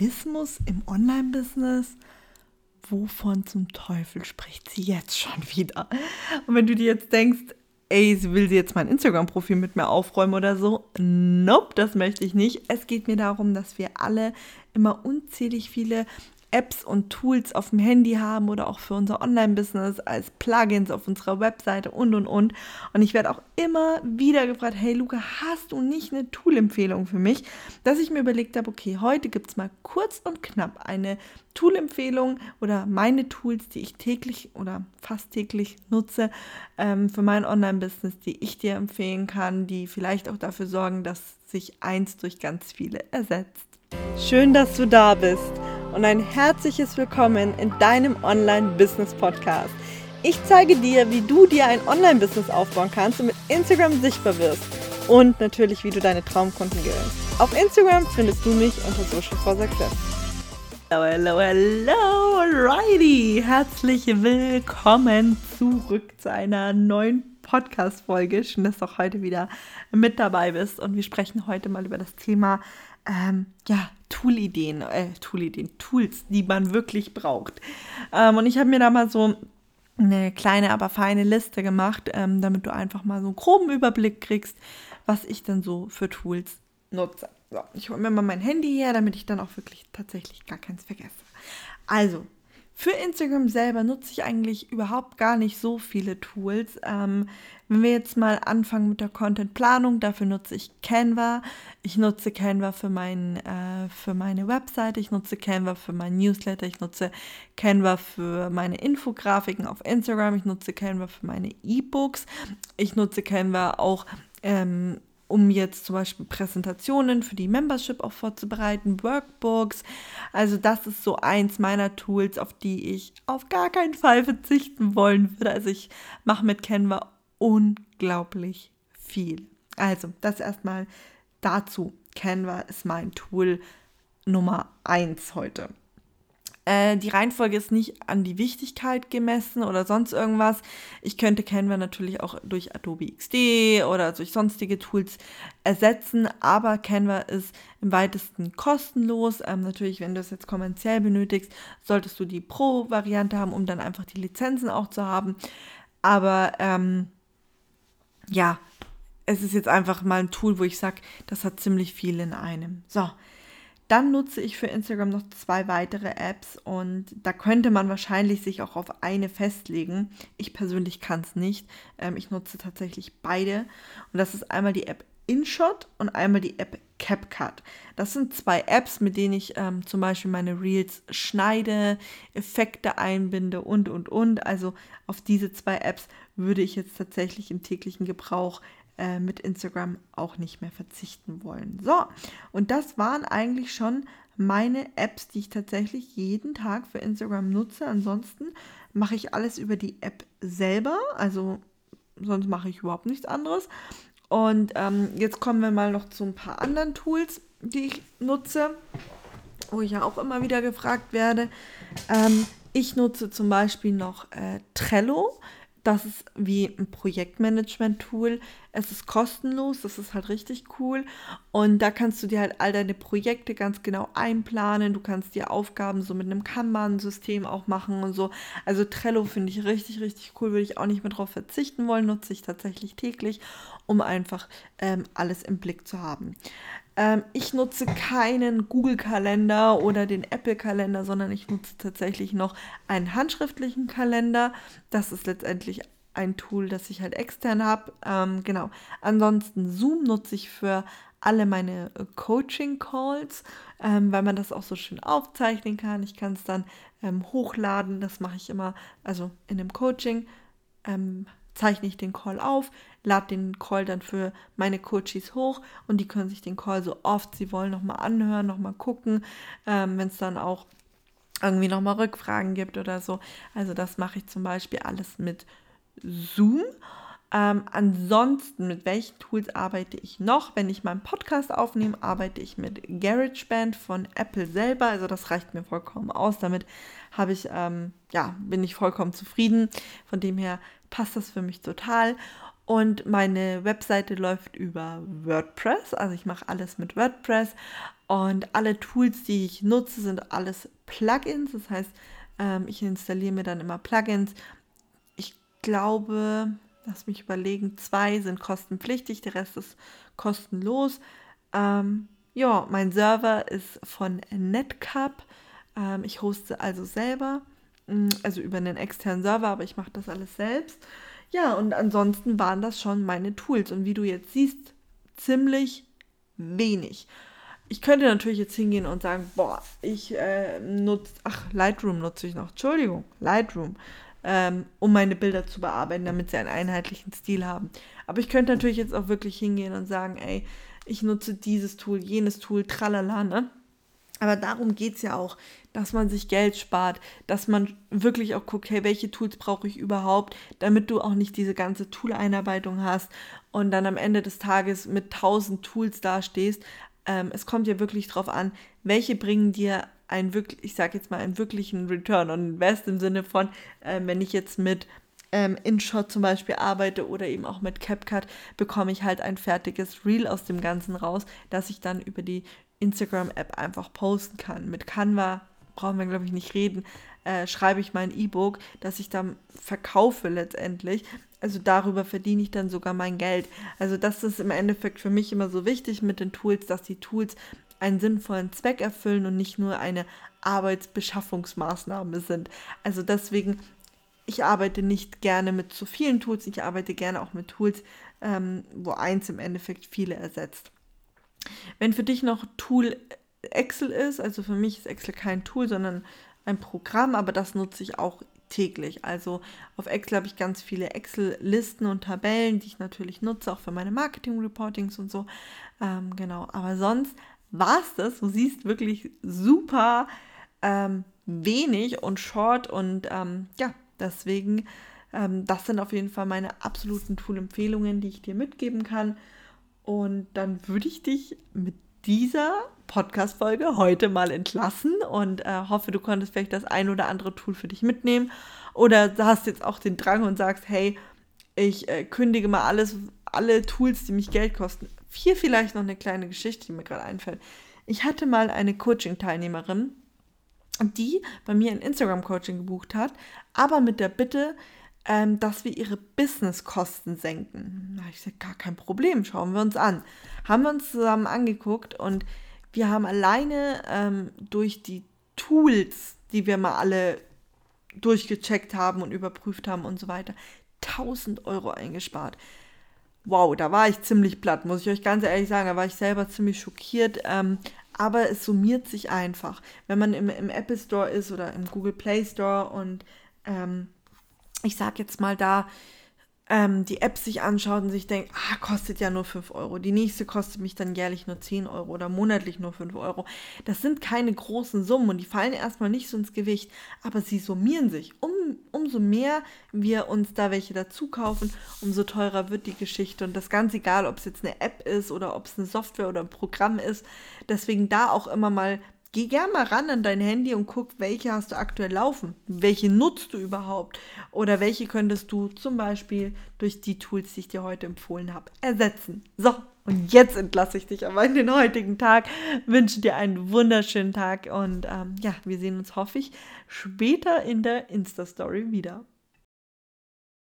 Minimalismus im Online-Business? Wovon zum Teufel spricht sie jetzt schon wieder? Und wenn du dir jetzt denkst, ey, sie will sie jetzt mein Instagram-Profil mit mir aufräumen oder so. Nope, das möchte ich nicht. Es geht mir darum, dass wir alle immer unzählig viele Apps und Tools auf dem Handy haben oder auch für unser Online-Business als Plugins auf unserer Webseite und und und. Und ich werde auch immer wieder gefragt, hey Luca, hast du nicht eine Tool-Empfehlung für mich? Dass ich mir überlegt habe, okay, heute gibt es mal kurz und knapp eine Tool-Empfehlung oder meine Tools, die ich täglich oder fast täglich nutze ähm, für mein Online-Business, die ich dir empfehlen kann, die vielleicht auch dafür sorgen, dass sich eins durch ganz viele ersetzt. Schön, dass du da bist und ein herzliches Willkommen in deinem Online-Business-Podcast. Ich zeige dir, wie du dir ein Online-Business aufbauen kannst und mit Instagram sichtbar wirst. Und natürlich, wie du deine Traumkunden gewinnst. Auf Instagram findest du mich unter Social for Success. Hello, hello, hello, alrighty. Herzlich willkommen zurück zu einer neuen Podcast-Folge. Schön, dass du auch heute wieder mit dabei bist. Und wir sprechen heute mal über das Thema ähm, ja, Tool-Ideen, äh, Tool-Ideen, Tools, die man wirklich braucht. Ähm, und ich habe mir da mal so eine kleine, aber feine Liste gemacht, ähm, damit du einfach mal so einen groben Überblick kriegst, was ich dann so für Tools nutze. So, ich hole mir mal mein Handy her, damit ich dann auch wirklich tatsächlich gar keins vergesse. Also, für Instagram selber nutze ich eigentlich überhaupt gar nicht so viele Tools. Ähm, wenn wir jetzt mal anfangen mit der Contentplanung, dafür nutze ich Canva. Ich nutze Canva für, mein, äh, für meine Webseite, ich nutze Canva für mein Newsletter, ich nutze Canva für meine Infografiken auf Instagram, ich nutze Canva für meine E-Books, ich nutze Canva auch ähm, um jetzt zum Beispiel Präsentationen für die Membership auch vorzubereiten, Workbooks. Also das ist so eins meiner Tools, auf die ich auf gar keinen Fall verzichten wollen würde. Also ich mache mit Canva unglaublich viel. Also das erstmal dazu. Canva ist mein Tool Nummer eins heute. Äh, die Reihenfolge ist nicht an die Wichtigkeit gemessen oder sonst irgendwas. Ich könnte Canva natürlich auch durch Adobe XD oder durch sonstige Tools ersetzen, aber Canva ist im weitesten kostenlos. Ähm, natürlich, wenn du es jetzt kommerziell benötigst, solltest du die Pro-Variante haben, um dann einfach die Lizenzen auch zu haben. Aber ähm, ja, es ist jetzt einfach mal ein Tool, wo ich sage, das hat ziemlich viel in einem. So, dann nutze ich für Instagram noch zwei weitere Apps und da könnte man wahrscheinlich sich auch auf eine festlegen. Ich persönlich kann es nicht. Ähm, ich nutze tatsächlich beide. Und das ist einmal die App InShot und einmal die App CapCut. Das sind zwei Apps, mit denen ich ähm, zum Beispiel meine Reels schneide, Effekte einbinde und, und, und. Also auf diese zwei Apps würde ich jetzt tatsächlich im täglichen Gebrauch äh, mit Instagram auch nicht mehr verzichten wollen. So, und das waren eigentlich schon meine Apps, die ich tatsächlich jeden Tag für Instagram nutze. Ansonsten mache ich alles über die App selber, also sonst mache ich überhaupt nichts anderes. Und ähm, jetzt kommen wir mal noch zu ein paar anderen Tools, die ich nutze, wo ich ja auch immer wieder gefragt werde. Ähm, ich nutze zum Beispiel noch äh, Trello. Das ist wie ein Projektmanagement-Tool. Es ist kostenlos, das ist halt richtig cool. Und da kannst du dir halt all deine Projekte ganz genau einplanen. Du kannst dir Aufgaben so mit einem Kanban-System auch machen und so. Also Trello finde ich richtig, richtig cool. Würde ich auch nicht mehr drauf verzichten wollen. Nutze ich tatsächlich täglich, um einfach ähm, alles im Blick zu haben. Ähm, ich nutze keinen Google-Kalender oder den Apple-Kalender, sondern ich nutze tatsächlich noch einen handschriftlichen Kalender. Das ist letztendlich ein Tool, das ich halt extern habe. Ähm, genau. Ansonsten Zoom nutze ich für alle meine äh, Coaching-Calls, ähm, weil man das auch so schön aufzeichnen kann. Ich kann es dann ähm, hochladen. Das mache ich immer, also in dem Coaching ähm, zeichne ich den Call auf, lade den Call dann für meine Coaches hoch und die können sich den Call so oft sie wollen nochmal anhören, nochmal gucken, ähm, wenn es dann auch irgendwie nochmal Rückfragen gibt oder so. Also das mache ich zum Beispiel alles mit Zoom. Ähm, ansonsten, mit welchen Tools arbeite ich noch? Wenn ich meinen Podcast aufnehme, arbeite ich mit GarageBand von Apple selber. Also das reicht mir vollkommen aus. Damit habe ich, ähm, ja, bin ich vollkommen zufrieden. Von dem her passt das für mich total. Und meine Webseite läuft über WordPress. Also ich mache alles mit WordPress. Und alle Tools, die ich nutze, sind alles Plugins. Das heißt, ähm, ich installiere mir dann immer Plugins. Ich glaube, lass mich überlegen, zwei sind kostenpflichtig, der Rest ist kostenlos. Ähm, ja, mein Server ist von Netcup. Ähm, ich hoste also selber, mm, also über einen externen Server, aber ich mache das alles selbst. Ja, und ansonsten waren das schon meine Tools. Und wie du jetzt siehst, ziemlich wenig. Ich könnte natürlich jetzt hingehen und sagen, boah, ich äh, nutze, ach, Lightroom nutze ich noch, Entschuldigung, Lightroom, ähm, um meine Bilder zu bearbeiten, damit sie einen einheitlichen Stil haben. Aber ich könnte natürlich jetzt auch wirklich hingehen und sagen, ey, ich nutze dieses Tool, jenes Tool, tralala, ne? Aber darum geht es ja auch, dass man sich Geld spart, dass man wirklich auch guckt, hey, welche Tools brauche ich überhaupt, damit du auch nicht diese ganze Tool-Einarbeitung hast und dann am Ende des Tages mit tausend Tools dastehst. Ähm, es kommt ja wirklich darauf an, welche bringen dir einen wirklich, ich sage jetzt mal, einen wirklichen Return on Invest im Sinne von, äh, wenn ich jetzt mit ähm, InShot zum Beispiel arbeite oder eben auch mit CapCut, bekomme ich halt ein fertiges Reel aus dem Ganzen raus, das ich dann über die Instagram-App einfach posten kann. Mit Canva brauchen wir, glaube ich, nicht reden. Äh, schreibe ich mein E-Book, das ich dann verkaufe letztendlich. Also darüber verdiene ich dann sogar mein Geld. Also das ist im Endeffekt für mich immer so wichtig mit den Tools, dass die Tools einen sinnvollen Zweck erfüllen und nicht nur eine Arbeitsbeschaffungsmaßnahme sind. Also deswegen, ich arbeite nicht gerne mit zu vielen Tools, ich arbeite gerne auch mit Tools, ähm, wo eins im Endeffekt viele ersetzt. Wenn für dich noch Tool Excel ist, also für mich ist Excel kein Tool, sondern ein Programm, aber das nutze ich auch täglich. Also auf Excel habe ich ganz viele Excel-Listen und Tabellen, die ich natürlich nutze, auch für meine Marketing-Reportings und so. Ähm, genau, aber sonst war es das. Du siehst wirklich super ähm, wenig und short und ähm, ja, deswegen, ähm, das sind auf jeden Fall meine absoluten Tool-Empfehlungen, die ich dir mitgeben kann. Und dann würde ich dich mit dieser Podcast-Folge heute mal entlassen und äh, hoffe, du konntest vielleicht das ein oder andere Tool für dich mitnehmen. Oder hast jetzt auch den Drang und sagst, hey, ich äh, kündige mal alles, alle Tools, die mich Geld kosten. Hier vielleicht noch eine kleine Geschichte, die mir gerade einfällt. Ich hatte mal eine Coaching-Teilnehmerin, die bei mir ein Instagram-Coaching gebucht hat, aber mit der Bitte, ähm, dass wir ihre Businesskosten senken. Da ich gesagt, gar kein Problem, schauen wir uns an. Haben wir uns zusammen angeguckt und wir haben alleine ähm, durch die Tools, die wir mal alle durchgecheckt haben und überprüft haben und so weiter, 1000 Euro eingespart. Wow, da war ich ziemlich platt, muss ich euch ganz ehrlich sagen. Da war ich selber ziemlich schockiert. Ähm, aber es summiert sich einfach. Wenn man im, im Apple Store ist oder im Google Play Store und ähm, ich sag jetzt mal da, ähm, die App sich anschaut und sich denkt, ah, kostet ja nur 5 Euro. Die nächste kostet mich dann jährlich nur 10 Euro oder monatlich nur 5 Euro. Das sind keine großen Summen und die fallen erstmal nicht so ins Gewicht, aber sie summieren sich. Um, umso mehr wir uns da welche dazu kaufen, umso teurer wird die Geschichte. Und das ganz egal, ob es jetzt eine App ist oder ob es eine Software oder ein Programm ist. Deswegen da auch immer mal Geh gerne mal ran an dein Handy und guck, welche hast du aktuell laufen. Welche nutzt du überhaupt? Oder welche könntest du zum Beispiel durch die Tools, die ich dir heute empfohlen habe, ersetzen. So, und jetzt entlasse ich dich aber in den heutigen Tag. Wünsche dir einen wunderschönen Tag und ähm, ja, wir sehen uns, hoffe ich, später in der Insta-Story wieder.